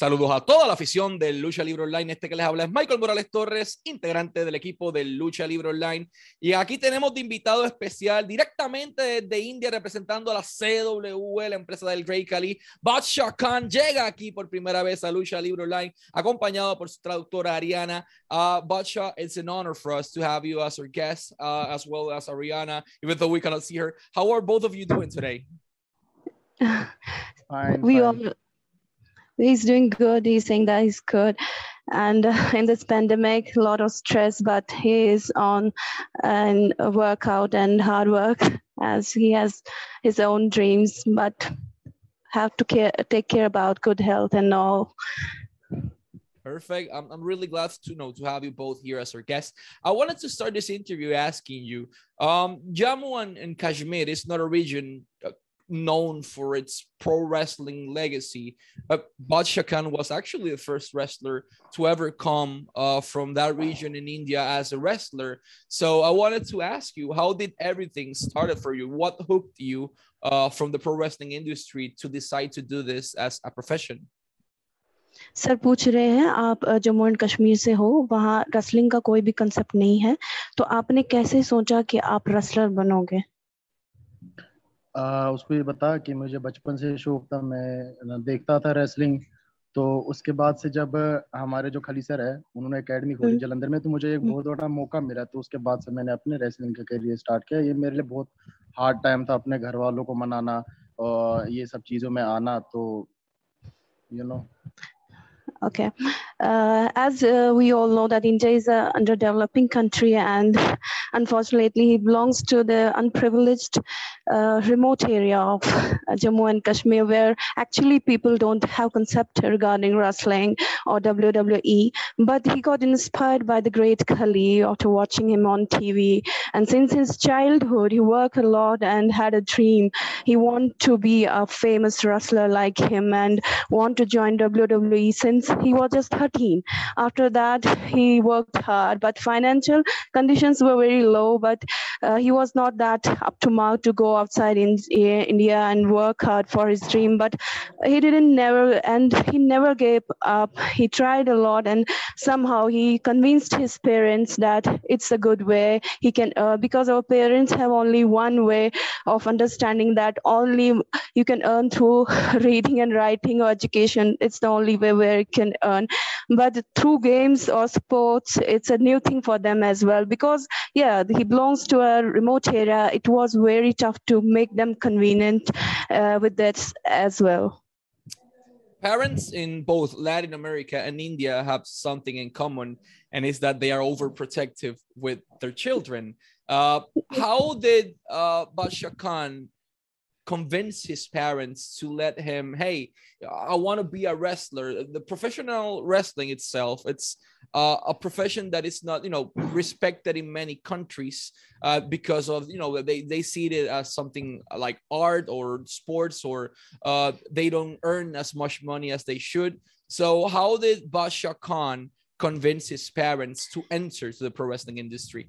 Saludos a toda la afición del Lucha Libre Online. Este que les habla es Michael Morales Torres, integrante del equipo del Lucha Libre Online. Y aquí tenemos de invitado especial directamente desde India, representando a la CW, la empresa del Great Kali. Badsha Khan llega aquí por primera vez a Lucha Libre Online, acompañado por su traductora Ariana. Uh, it's an honor for us to have you as our guest, uh, as well as Ariana, even though we cannot see her. How are both of you doing today? Fine, we fine. all he's doing good. He's saying that he's good. And uh, in this pandemic, a lot of stress, but he is on and workout and hard work as he has his own dreams, but have to care, take care about good health and all. Perfect. I'm, I'm really glad to know to have you both here as our guests. I wanted to start this interview asking you, um, Jammu and, and Kashmir is not a region uh, known for its pro wrestling legacy. Uh, Badshah Khan was actually the first wrestler to ever come uh, from that region in India as a wrestler. So I wanted to ask you, how did everything started for you? What hooked you uh, from the pro wrestling industry to decide to do this as a profession? Sir पूछ रहे हैं आप Jammu and Kashmir से हो वहाँ wrestling का कोई भी कंसेप्ट नहीं है तो आपने कैसे सोचा कि आप रेसलर बनोगे आ, उसको ये बता कि मुझे बचपन से शौक था मैं देखता था रेसलिंग तो उसके बाद से जब हमारे जो खली सर है उन्होंने एकेडमी खोली हम्म। जलंधर में तो मुझे एक बहुत बड़ा मौका मिला। तो उसके बाद से मैंने अपने रेसलिंग का करियर स्टार्ट किया। ये मेरे लिए बहुत हार्ड टाइम था अपने घर वालों को मनाना और ये सब चीज़ों में आना तो you know Okay. Uh, as uh, we all know that India is an underdeveloping country and unfortunately it belongs to the unprivileged uh, remote area of Jammu and Kashmir where actually people don't have concept regarding wrestling or WWE. But he got inspired by the great Khali after watching him on TV. And since his childhood, he worked a lot and had a dream. He wanted to be a famous wrestler like him and want to join WWE since he was just 13. After that, he worked hard, but financial conditions were very low. But uh, he was not that up to mark to go outside in India and work hard for his dream. But he didn't never, and he never gave up. He tried a lot, and somehow he convinced his parents that it's a good way he can. Uh, because our parents have only one way of understanding that only you can earn through reading and writing or education. It's the only way where you can earn but through games or sports it's a new thing for them as well because yeah he belongs to a remote area it was very tough to make them convenient uh, with that as well parents in both Latin America and India have something in common, and is that they are overprotective with their children. Uh, how did uh, Basha Khan convince his parents to let him hey i want to be a wrestler. The professional wrestling itself it's uh, a profession that is not you know respected in many countries uh, because of you know they, they see it as something like art or sports or uh, they don't earn as much money as they should. So how did basha khan convince his parents to enter to the pro wrestling industry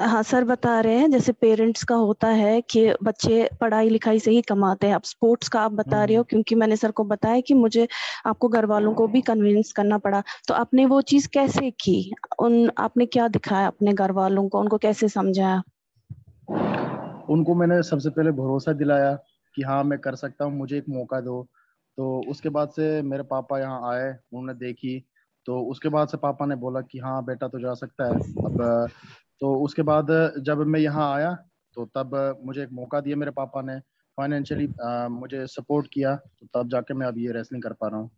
हाँ sir बता रहे हैं जैसे parents का होता है कि बच्चे पढ़ाई लिखाई से ही कमाते हैं। अब स्पोर्ट्स का आप बता रहे हो क्योंकि मैंने सर को बताया कि मुझे आपको घर वालों को भी कन्विंस करना पड़ा। तो आपने वो चीज़ कैसे की? उन आपने क्या दिखाया अपने घर वालों को? उनको कैसे समझाया? उनको मैंने सबसे पहले भरोसा दिलाया कि हाँ मैं कर सकता हूँ मुझे एक मौका दो। तो उसके बाद से मेरे पापा यहाँ आए उन्होंने देखी। तो उसके बाद से पापा ने बोला कि हाँ बेटा तो जा सकता है। अब तो उसके बाद जब मैं यहाँ आया तो तब मुझे एक मौका दिया मेरे पापा ने फाइनेंशियली मुझे सपोर्ट किया तो तब जाके मैं अब ये रेसलिंग कर पा रहा हूँ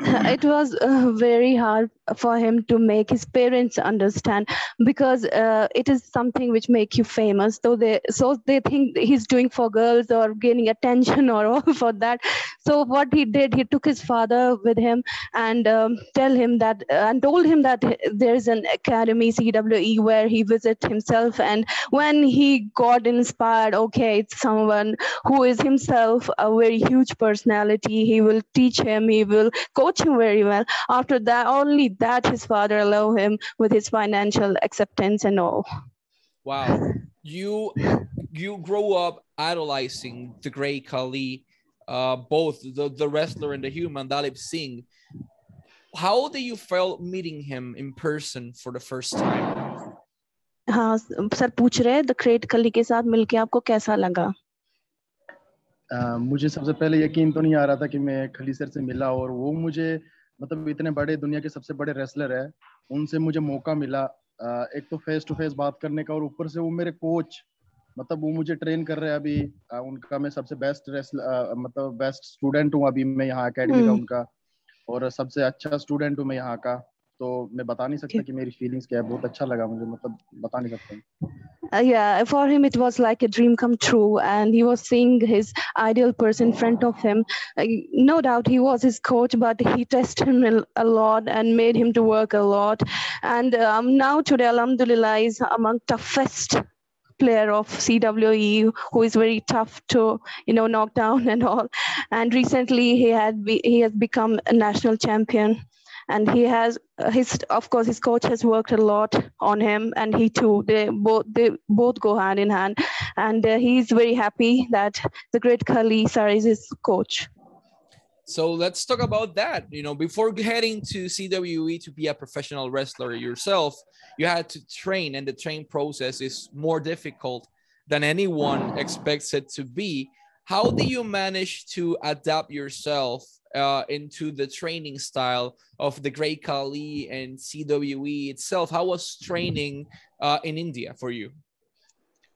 it was uh, very hard for him to make his parents understand because uh, it is something which make you famous so they so they think he's doing for girls or gaining attention or all for that so what he did he took his father with him and um, tell him that uh, and told him that there is an academy cwe where he visit himself and when he got inspired okay it's someone who is himself a very huge personality he will teach him he will coach coach him very well. After that, only that his father allow him with his financial acceptance and all. Wow. You you grow up idolizing the great Khali. Uh, both the, the wrestler and the human, Dalip Singh. How did you felt meeting him in person for the first time? हाँ sir पूछ रहे the great खली के साथ मिलके आपको कैसा लगा Uh, मुझे सबसे पहले यकीन तो नहीं आ रहा था कि मैं खली सर से मिला और वो मुझे मतलब इतने बड़े दुनिया के सबसे बड़े रेसलर है उनसे मुझे मौका मिला uh, एक तो फेस टू फेस बात करने का और ऊपर से वो मेरे कोच मतलब वो मुझे ट्रेन कर रहे हैं अभी uh, उनका मैं सबसे बेस्ट मतलब बेस्ट स्टूडेंट हूँ अभी मैं यहाँ अकेडमी का हम्म। उनका और सबसे अच्छा स्टूडेंट हूँ मैं यहाँ का तो मैं बता नहीं सकता कि मेरी फीलिंग्स क्या है बहुत अच्छा लगा मुझे मतलब बता नहीं सकता Uh, yeah, for him it was like a dream come true, and he was seeing his ideal person in front of him. Uh, no doubt he was his coach, but he tested him a lot and made him to work a lot. And um, now today, Alhamdulillah, is among toughest player of CWE, who is very tough to you know knock down and all. And recently, he had be, he has become a national champion. And he has uh, his of course his coach has worked a lot on him and he too. They both they both go hand in hand. And uh, he's very happy that the great Khali sir is his coach So let's talk about that. You know, before heading to CWE to be a professional wrestler yourself, you had to train, and the train process is more difficult than anyone expects it to be. How do you manage to adapt yourself uh, into the training style of the Great Khali and CWE itself? How was training uh, in India for you?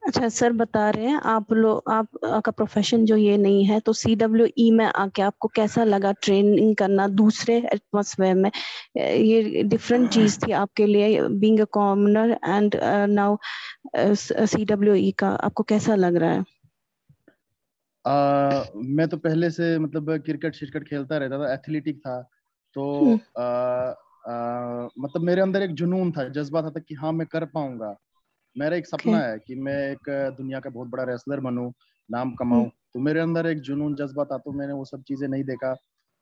अच्छा sir बता रहे हैं आप लोग आप का profession जो ये नहीं है तो सी डब्ल्यू ई में आके आपको कैसा लगा ट्रेनिंग करना दूसरे एटमोसफेयर में? ये डिफरेंट चीज़ थी आपके लिए being a commoner and now C W E का आपको कैसा लग रहा है? आ, मैं तो पहले से मतलब क्रिकेट शिरकट खेलता रहता था एथलेटिक था तो हम्म। आ, आ, मतलब मेरे अंदर एक जुनून था जज्बा था, था कि हाँ मैं कर पाऊँगा। मेरा एक सपना Okay. है कि मैं एक दुनिया का बहुत बड़ा रेसलर बनू नाम कमाऊं। तो मेरे अंदर एक जुनून जज्बा था तो मैंने वो सब चीज़ें नहीं देखा।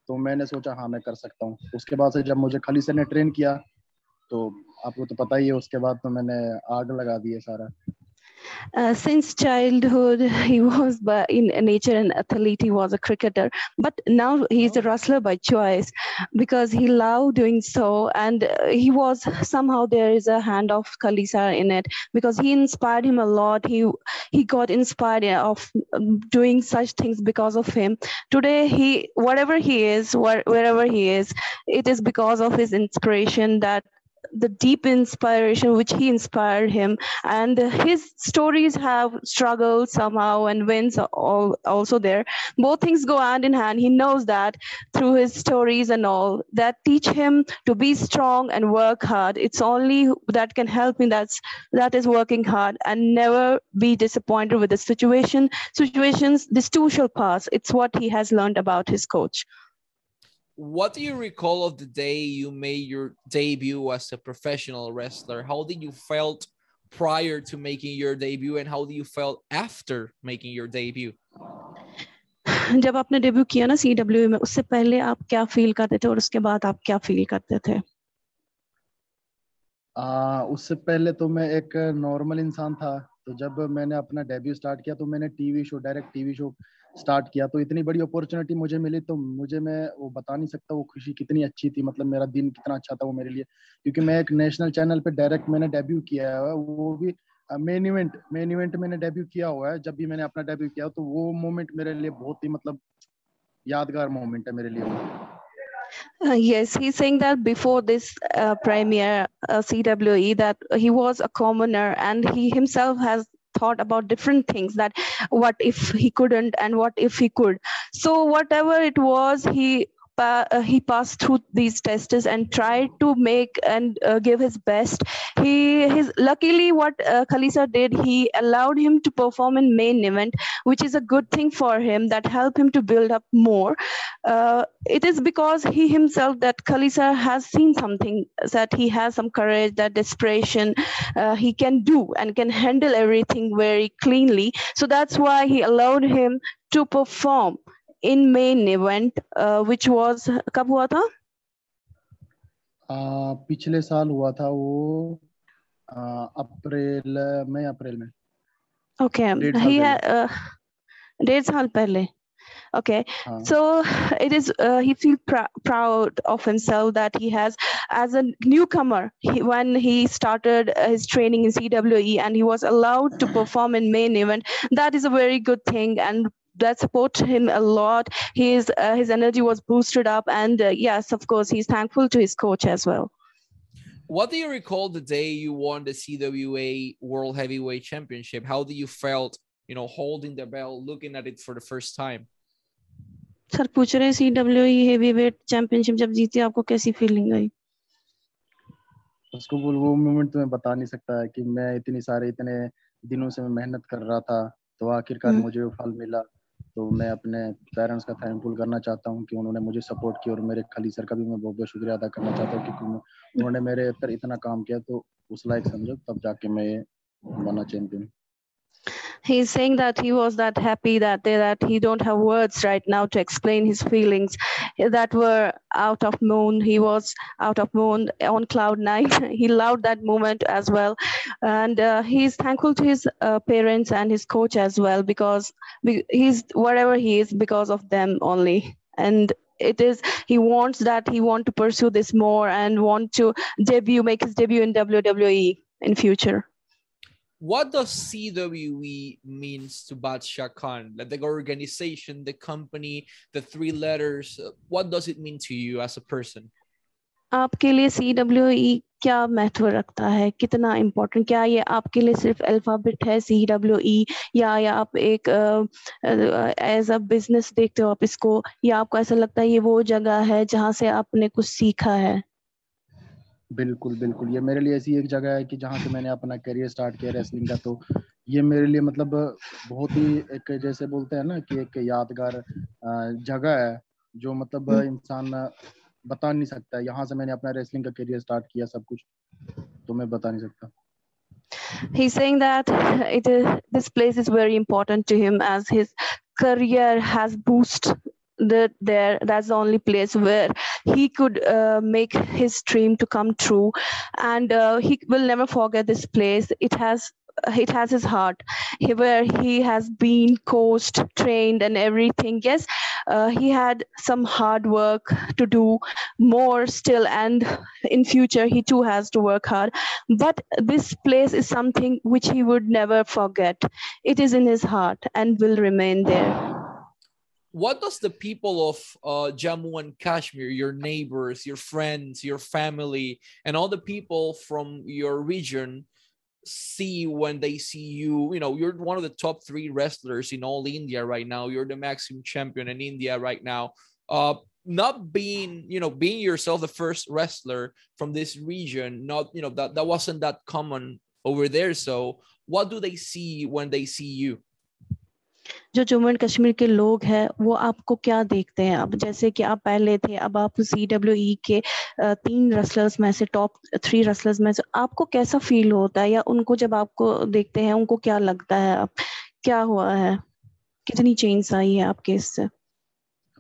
तो मैंने सोचा हाँ मैं कर सकता हूँ। उसके बाद से जब मुझे खाली सर ने ट्रेन किया तो आपको तो पता ही है उसके बाद तो मैंने आग लगा दी है सारा। Uh, since childhood, he was by, in nature an athlete. He was a cricketer, but now he's a wrestler by choice because he loved doing so, and uh, he was somehow there is a hand of Khali sir in it because he inspired him a lot. He he got inspired of um, doing such things because of him. Today, he whatever he is, where, wherever he is, it is because of his inspiration that the deep inspiration which he inspired him. And his stories have struggled somehow and wins are all also there. Both things go hand in hand. He knows that through his stories and all that teach him to be strong and work hard. It's only that can help him. That's that is working hard and never be disappointed with the situation. Situations this too shall pass. It's what he has learned about his coach What do you recall of the day you made your debut as a professional wrestler? How did you felt prior to making your debut and how do you felt after making your debut? जब आपने debut किया ना C W में उससे पहले आप क्या feel करते थे और उसके बाद आप क्या फील करते थे आ, उससे पहले तो मैं एक नॉर्मल इंसान था तो जब मैंने अपना डेब्यू स्टार्ट किया तो मैंने TV show direct TV show start किया तो इतनी बड़ी अपॉर्चुनिटी मुझे मिली तो मुझे मैं वो बता नहीं सकता वो खुशी कितनी अच्छी थी मतलब मेरा दिन कितना अच्छा था वो मेरे लिए। क्योंकि मैं एक नेशनल चैनल पे डायरेक्ट मैंने डेब्यू किया है वो भी मेन इवेंट मेन इवेंट मैंने डेब्यू किया हुआ है जब भी मैंने अपना डेब्यू किया तो वो मोमेंट मेरे लिए बहुत ही मतलब यादगार मोमेंट है मेरे लिए। Uh, yes, he's saying that before this uh, premiere uh, CWE that he was a commoner and he himself has thought about different things that what if he couldn't and what if he could. So whatever it was, he pa- uh, he passed through these tests and tried to make and uh, give his best. He his luckily what uh, Khali sir did, he allowed him to perform in main event, which is a good thing for him that helped him to build up more. Uh, it is because he himself that Khali sir has seen something that he has some courage, that desperation uh, he can do and can handle everything very cleanly. So that's why he allowed him to perform in main event, uh, which was कब हुआ था? आ, पिछले साल हुआ था वो आ, अप्रैल मई अप्रैल में Okay, डेढ़ साल he पहले। had uh, डेढ़ साल पहले. okay uh, so it is uh, he feels pr- proud of himself that he has as a newcomer he, when he started his training in cwe and he was allowed to perform in main event that is a very good thing and that support him a lot. His uh, his energy was boosted up, and uh, yes, of course, he's thankful to his coach as well. What do you recall the day you won the CWE World Heavyweight Championship? How do you felt, you know, holding the belt, looking at it for the first time? Sir पूछ रहे C W heavyweight championship जब जीती आपको कैसी feeling आई उसको बोल वो moment तो मैं बता नहीं सकता कि मैं इतनी सारे इतने दिनों से मैं मेहनत कर रहा था तो आखिरकार मुझे वो फल मिला तो मैं अपने पेरेंट्स का थैंकफुल करना चाहता हूँ कि उन्होंने मुझे सपोर्ट किया और मेरे खाली सर का भी मैं बहुत बहुत शुक्रिया अदा करना चाहता हूँ क्योंकि उन्होंने मेरे पर इतना काम किया तो उस लायक समझो तब जाके मैं ये बना champion he's saying that he was that happy that day that he don't have words right now to explain his feelings that were out of moon. He was out of moon on cloud nine. He loved that moment as well. And uh, he's thankful to his uh, parents and his coach as well because he's wherever he is because of them only. And it is he wants that he want to pursue this more and want to debut make his debut in wwe in future what does CWE means to Badshah Khan? Like the organization, the company, the three letters. Uh, what does it mean to you as a person? आपके लिए CWE क्या महत्व रखता है कितना important क्या ये आपके लिए सिर्फ अल्फाबेट है सी या या आप एक एज अ बिजनेस देखते हो इसको या आपको ऐसा लगता है ये वो जगह है जहाँ से आपने कुछ सीखा है बिल्कुल बिल्कुल। ये मेरे लिए ऐसी एक जगह है कि जहाँ से मैंने अपना करियर स्टार्ट किया रेसलिंग का तो ये मेरे लिए मतलब बहुत ही एक जैसे बोलते हैं ना कि एक यादगार जगह है जो मतलब हम्म। इंसान बता नहीं सकता यहाँ से मैंने अपना रेसलिंग का करियर स्टार्ट किया सब कुछ। तो मैं बता नहीं सकता। He's saying that it is this place is very important to him as his career has boosted that there that's the only place where he could uh, make his dream to come true. And uh, he will never forget this place. It has it has his heart. Where he has been coached trained and everything. Yes uh, he had some hard work to do more still and in future he too has to work hard. But this place is something which he would never forget. It is in his heart and will remain there what does the people of uh, Jammu and Kashmir, your neighbors, your friends, your family, and all the people from your region see when they see you? You know, you're one of the top three wrestlers in all India right now. You're the maximum champion in India right now. Uh, not being, you know, being yourself the first wrestler from this region, not, you know, that, that wasn't that common over there. So, what do they see when they see you? जो Jammu and Kashmir के लोग हैं, वो आपको क्या देखते हैं? अब जैसे कि आप पहले थे, अब आप सी डब्ल्यू ई के तीन रसलर्स में से टॉप थ्री रसलर्स में से, आपको कैसा फील होता है? या उनको जब आपको देखते हैं, उनको क्या लगता है? अब क्या हुआ है? कितनी चेंज आई है आपके इससे?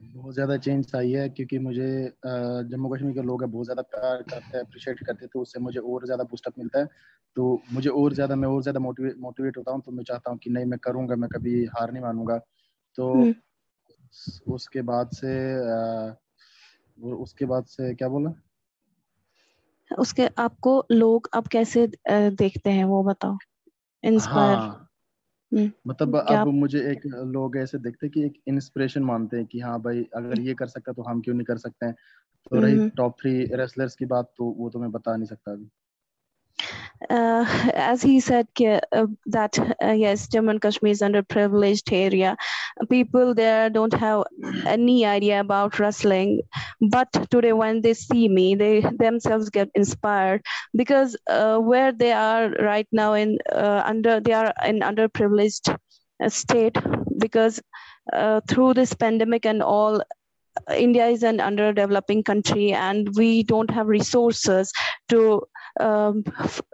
बहुत ज़्यादा चेंज आई है क्योंकि मुझे जम्मू कश्मीर के लोग बहुत ज़्यादा प्यार करते हैं अप्रिशिएट करते हैं तो उससे मुझे और ज़्यादा बूस्टअप मिलता है। तो मुझे और ज़्यादा मैं और ज़्यादा मोटिवेट मोटिवेट होता हूँ तो मैं चाहता हूँ कि नहीं मैं करूँगा मैं कभी हार नहीं मानूँगा। तो हम्म। उसके बाद से उसके बाद से क्या बोला? उसके आपको लोग अब कैसे देखते हैं वो बताओ इंस्पायर हाँ, मतलब अब मुझे एक लोग ऐसे देखते हैं कि एक इंस्पिरेशन मानते हैं कि हाँ भाई अगर ये कर सकता तो हम क्यों नहीं कर सकते हैं? तो रही टॉप थ्री रेसलर्स की बात तो वो तो मैं बता नहीं सकता अभी। Uh, as he said uh, that uh, yes jammu and kashmir is underprivileged area. People there don't have any idea about wrestling. But today when they see me they themselves get inspired because uh, where they are right now in uh, under they are in underprivileged uh, state because through this pandemic and all India is an underdeveloping country and we don't have resources to um,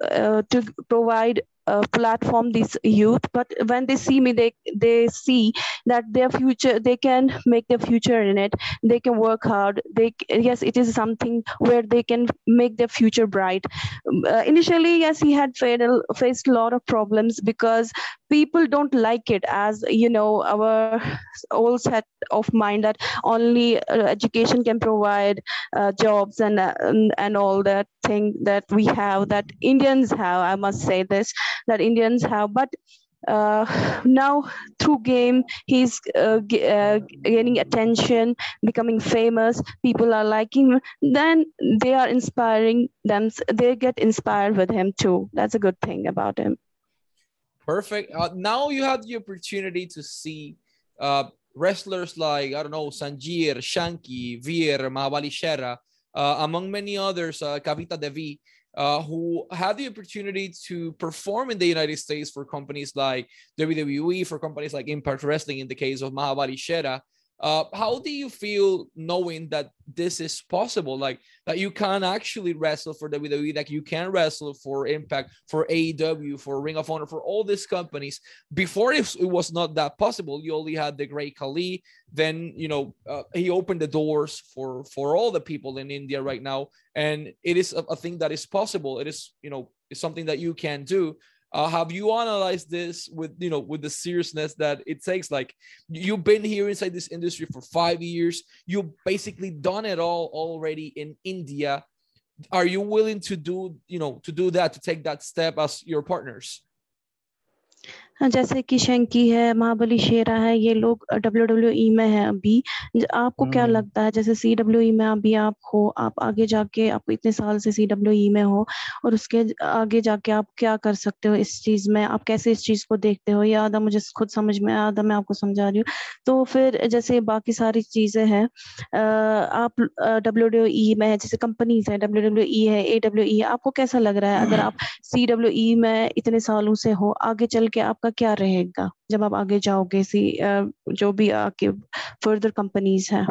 uh, to provide platform these youth but when they see me they they see that their future they can make their future in it. They can work hard. They yes it is something where they can make their future bright. Um, uh, initially yes he had faced a lot of problems because people don't like it as you know our old set of mind that only uh, education can provide uh, jobs and, uh, and and all that thing that we have that indians have i must say this that indians have. But uh, now through game he's uh, uh, gaining attention becoming famous. People are liking him. Then they are inspiring them. They get inspired with him too. That's a good thing about him. Perfect. Uh, now you have the opportunity to see uh, wrestlers like, I don't know, sanjir Shanky, Veer, Mahabali Shera, uh, among many others, uh, Kavita Devi, uh, who had the opportunity to perform in the United States for companies like WWE, for companies like Impact Wrestling, in the case of Mahabali Shera. Uh, how do you feel knowing that this is possible? Like that you can actually wrestle for WWE, like you can wrestle for Impact, for AEW, for Ring of Honor, for all these companies. Before it, was not that possible. You only had the Great Khali. Then you know uh, he opened the doors for for all the people in India right now, and it is a, a thing that is possible. It is you know it's something that you can do. Uh, have you analyzed this with you know with the seriousness that it takes? Like you've been here inside this industry for five years. You've basically done it all already in India. Are you willing to do you know to do that to take that step as your partners? हाँ, जैसे कि शंकी है महाबली शेरा है ये लोग W W ई में है अभी। आपको क्या लगता है जैसे सी डब्ल्यू ई में अभी आप हो आप आगे जाके आप इतने साल से सी डब्ल्यू ई में हो और उसके आगे जाके आप क्या कर सकते हो इस चीज़ में? आप कैसे इस चीज़ को देखते हो? या आधा मुझे खुद समझ में आधा मैं आपको समझा रही हूँ। तो फिर जैसे बाकी सारी चीज़ें हैं आप डब्ल्यू डब्ल्यू ई में है जैसे कंपनीज़ है डब्ल्यू डब्ल्यू ई है ए डब्ल्यू ई आपको कैसा लग रहा है? अगर आप सी डब्ल्यू ई में इतने सालों से हो आगे चल के आपका आपका क्या रहेगा? जब आप आगे जाओगे सी जो भी आपके फर्दर कंपनीज़ हैं।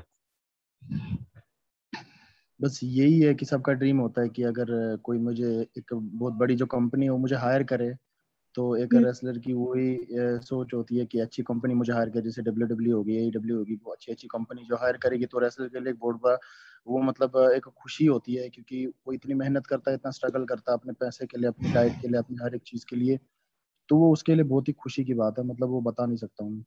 बस यही है कि सबका ड्रीम होता है कि अगर कोई मुझे एक बहुत बड़ी जो कंपनी हो मुझे हायर करे तो एक रेसलर हम्म। की वही सोच होती है कि अच्छी कंपनी मुझे हायर करे जैसे डब्ल्यू डब्ल्यू होगी ए डब्ल्यू होगी वो अच्छी अच्छी कंपनी जो हायर करेगी तो रेसलर के लिए एक बहुत बड़ा वो मतलब एक खुशी होती है क्योंकि वो इतनी मेहनत करता है इतना स्ट्रगल करता है अपने पैसे के लिए अपनी डाइट के लिए अपनी हर एक चीज़ के लिए। तो वो उसके लिए बहुत ही खुशी की बात है मतलब वो बता नहीं सकता हूँ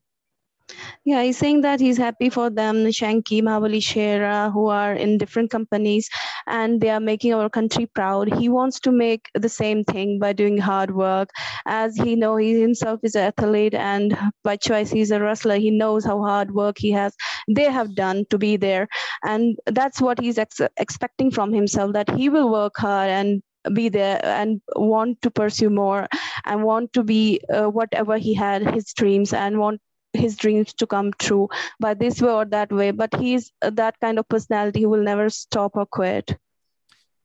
Yeah, he's saying that he's happy for them, Shanky, Mahabali Shera, who are in different companies and they are making our country proud. He wants to make the same thing by doing hard work. As he know, he himself is an athlete and by choice he's a wrestler. He knows how hard work he has, they have done to be there. And that's what he's ex- expecting from himself, that he will work hard and be there and want to pursue more and want to be uh, whatever he had his dreams and want his dreams to come true by this way or that way. But he's that kind of personality who will never stop or quit.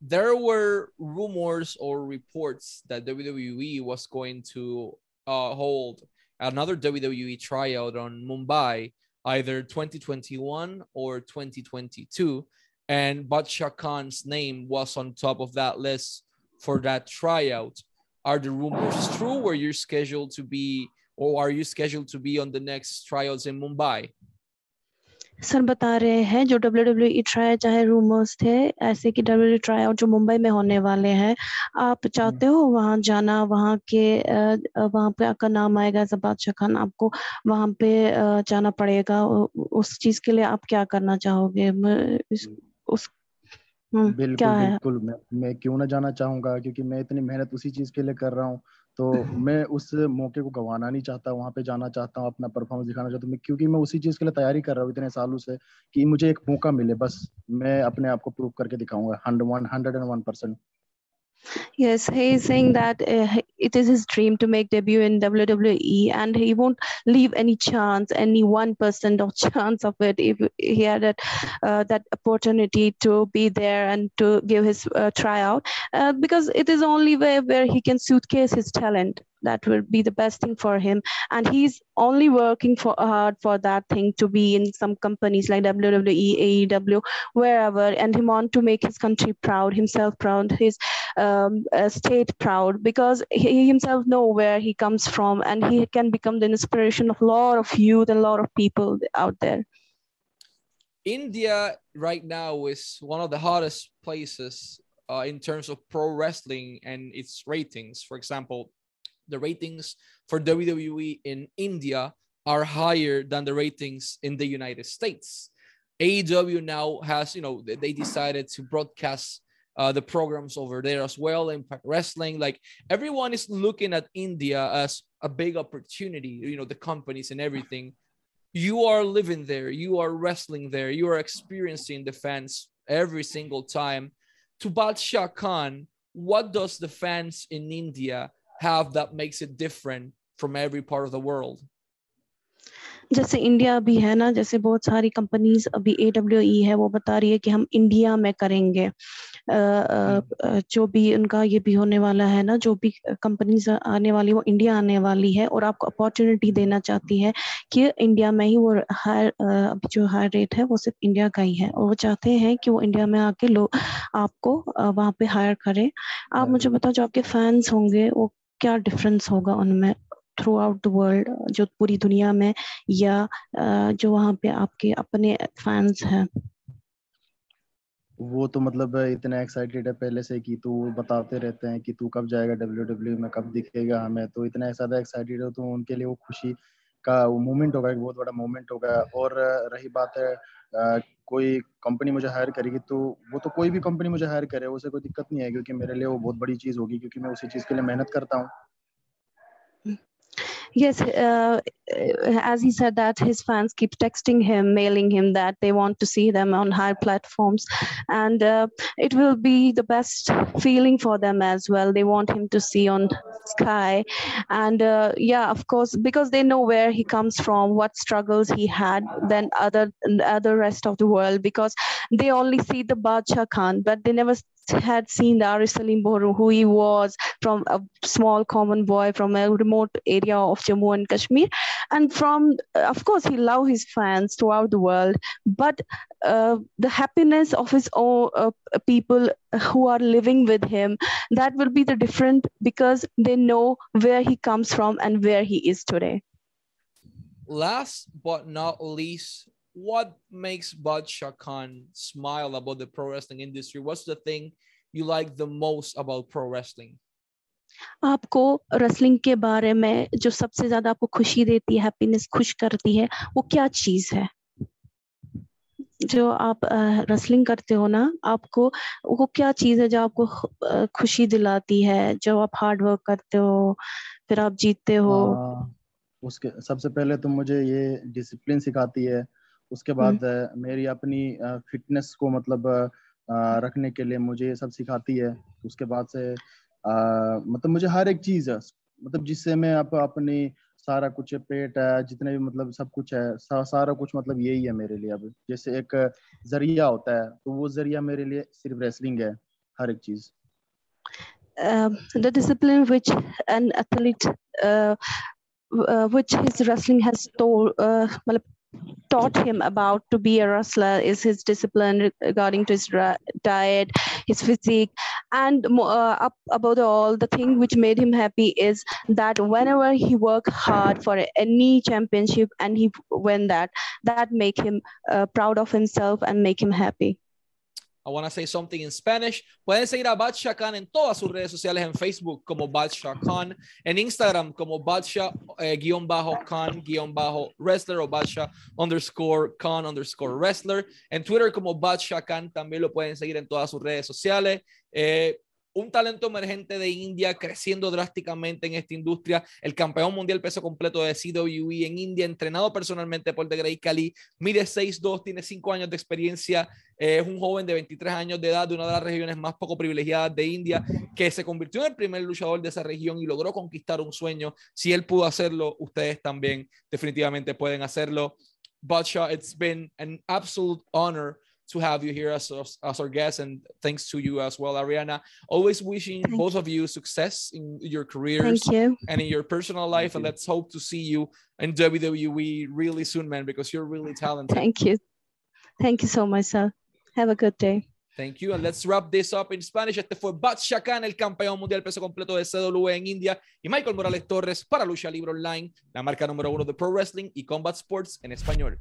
There were rumors or reports that WWE was going to uh, hold another WWE tryout on Mumbai either 2021 or 2022 and Badshah Khan's name was on top of that list for that tryout. Are the rumors true? Were you scheduled to be, or are you scheduled to be on the next tryouts in Mumbai? Sir बता रहे हैं जो W W E try चाहे rumours थे ऐसे कि W try और जो मुंबई में होने वाले हैं आप चाहते हो वहाँ जाना वहाँ के वहाँ पे आपका नाम आएगा जबाद खान आपको वहाँ पे जाना पड़ेगा उस चीज़ के लिए आप क्या करना चाहोगे उस क्या बिल्कुल बिल्कुल। मैं मैं क्यों ना जाना चाहूँगा? क्योंकि मैं इतनी मेहनत उसी चीज़ के लिए कर रहा हूँ। तो मैं उस मौके को गंवाना नहीं चाहता वहाँ पे जाना चाहता हूँ अपना परफॉर्मेंस दिखाना चाहता हूँ। क्योंकि मैं उसी चीज़ के लिए तैयारी कर रहा हूँ इतने सालों से कि मुझे एक मौका मिले बस मैं अपने आप को प्रूव करके दिखाऊँगा hundred and one percent Yes, he is saying that uh, it is his dream to make debut in WWE, and he won't leave any chance, any one percent of chance of it, if he had that, uh, that opportunity to be there and to give his uh, tryout, uh, because it is only way where he can suitcase his talent that will be the best thing for him and he's only working for hard for that thing to be in some companies like wwe aew wherever and he want to make his country proud himself proud his um, uh, state proud because he himself know where he comes from and he can become the inspiration of a lot of youth and a lot of people out there India right now is one of the hottest places uh, in terms of pro wrestling and its ratings. For example, the ratings for WWE in India are higher than the ratings in the United States. AEW now has, you know, they decided to broadcast uh, the programs over there as well. Impact Wrestling, like everyone is looking at India as a big opportunity. You know, the companies and everything. You are living there. You are wrestling there. You are experiencing the fans every single time. To Badshah Khan, what does the fans in India have that makes it different from every part of the world? जैसे India अभी है ना जैसे बहुत सारी companies अभी A W E है वो बता रही है कि हम इंडिया में करेंगे। जो भी उनका ये भी होने वाला है ना जो भी कंपनीज़ आने वाली वो इंडिया आने वाली है और आपको अपॉर्चुनिटी देना चाहती है कि इंडिया में ही वो हायर अभी जो हायर रेट है वो सिर्फ़ इंडिया का ही है। और वो चाहते हैं कि वो इंडिया में आके लोग आपको वहाँ पे हायर करें। आप मुझे बताओ जो आपके फैंस होंगे वो क्या डिफरेंस होगा उनमें थ्रू आउट द वर्ल्ड जो पूरी दुनिया में या जो वहाँ पे आपके अपने फैंस हैं? वो तो मतलब इतना एक्साइटेड है पहले से कि तू बताते रहते हैं कि तू कब जाएगा डब्ल्यू डब्ल्यू में, कब दिखेगा हमें तो इतना ज़्यादा एक्साइटेड हो तो उनके लिए वो खुशी का मोमेंट होगा, एक बहुत बड़ा मोमेंट होगा। और रही बात है कोई कंपनी मुझे हायर करेगी तो वो तो कोई भी कंपनी मुझे हायर करे, उसे कोई दिक्कत नहीं है क्योंकि मेरे लिए वो बहुत बड़ी चीज़ होगी, क्योंकि मैं उसी चीज़ के लिए मेहनत करता हूँ। Yes uh, as he said that his fans keep texting him mailing him that they want to see them on high platforms. And uh, it will be the best feeling for them as well. They want him to see on sky. And uh, yeah of course because they know where he comes from what struggles he had than other other rest of the world because they only see the Badshah Khan but they never had seen the Aris Salim Boru, who he was from a small common boy from a remote area of Jammu and Kashmir. And from, of course, he loved his fans throughout the world, but uh, the happiness of his own uh, people who are living with him, that will be the different because they know where he comes from and where he is today. Last but not least, what makes Badshah Khan smile about the pro wrestling industry? What's the thing you like the most about pro wrestling? आपको wrestling के बारे में जो सबसे ज़्यादा आपको खुशी देती है हैप्पीनेस खुश करती है वो क्या चीज़ है जो आप रेसलिंग करते हो ना आपको वो क्या चीज़ है जो आपको खुशी दिलाती है जो आप हार्ड वर्क करते हो फिर आप जीतते हो आ, उसके सबसे पहले तो मुझे ये डिसिप्लिन सिखाती है उसके बाद मेरी अपनी फिटनेस को मतलब रखने के लिए मुझे ये सब सिखाती है। उसके बाद से मतलब मुझे हर एक चीज़ है मतलब जिससे मैं आप अपनी सारा कुछ पेट है जितने भी मतलब सब कुछ है सा, सारा कुछ मतलब यही है मेरे लिए अब। जैसे एक ज़रिया होता है तो वो ज़रिया मेरे लिए सिर्फ़ रेसलिंग है हर एक चीज़। uh, the discipline which an athlete uh, uh, which his wrestling has told uh, taught him about to be a wrestler is his discipline regarding to his diet, his physique, and uh, up above all, the thing which made him happy is that whenever he worked hard for any championship and he win that, that make him uh, proud of himself and make him happy. I want to say something in Spanish. Pueden seguir a Badsha Khan en todas sus redes sociales, en Facebook como Badsha Khan, en Instagram como Badsha eh, o Badsha underscore Khan underscore wrestler, en Twitter como Badsha Khan, también lo pueden seguir en todas sus redes sociales. Eh, un talento emergente de India creciendo drásticamente en esta industria, el campeón mundial peso completo de CWE en India, entrenado personalmente por The Grey Kali, mide 6'2, tiene 5 años de experiencia, eh, es un joven de 23 años de edad de una de las regiones más poco privilegiadas de India, que se convirtió en el primer luchador de esa región y logró conquistar un sueño. Si él pudo hacerlo, ustedes también definitivamente pueden hacerlo. Badsha, it's been an absolute honor to have you here as, as our guest, and thanks to you as well, Ariana. Always wishing Thank both of you success in your careers Thank you. and in your personal life, and you. let's hope to see you in WWE really soon, man, because you're really talented. Thank you. Thank you so much, sir. Have a good day. Thank you. And let's wrap this up in Spanish. Este fue Badshah Khan, el campeón mundial peso completo de CW en India, y Michael Morales Torres para Lucha Libre Online, la marca número uno de Pro Wrestling y Combat Sports en español.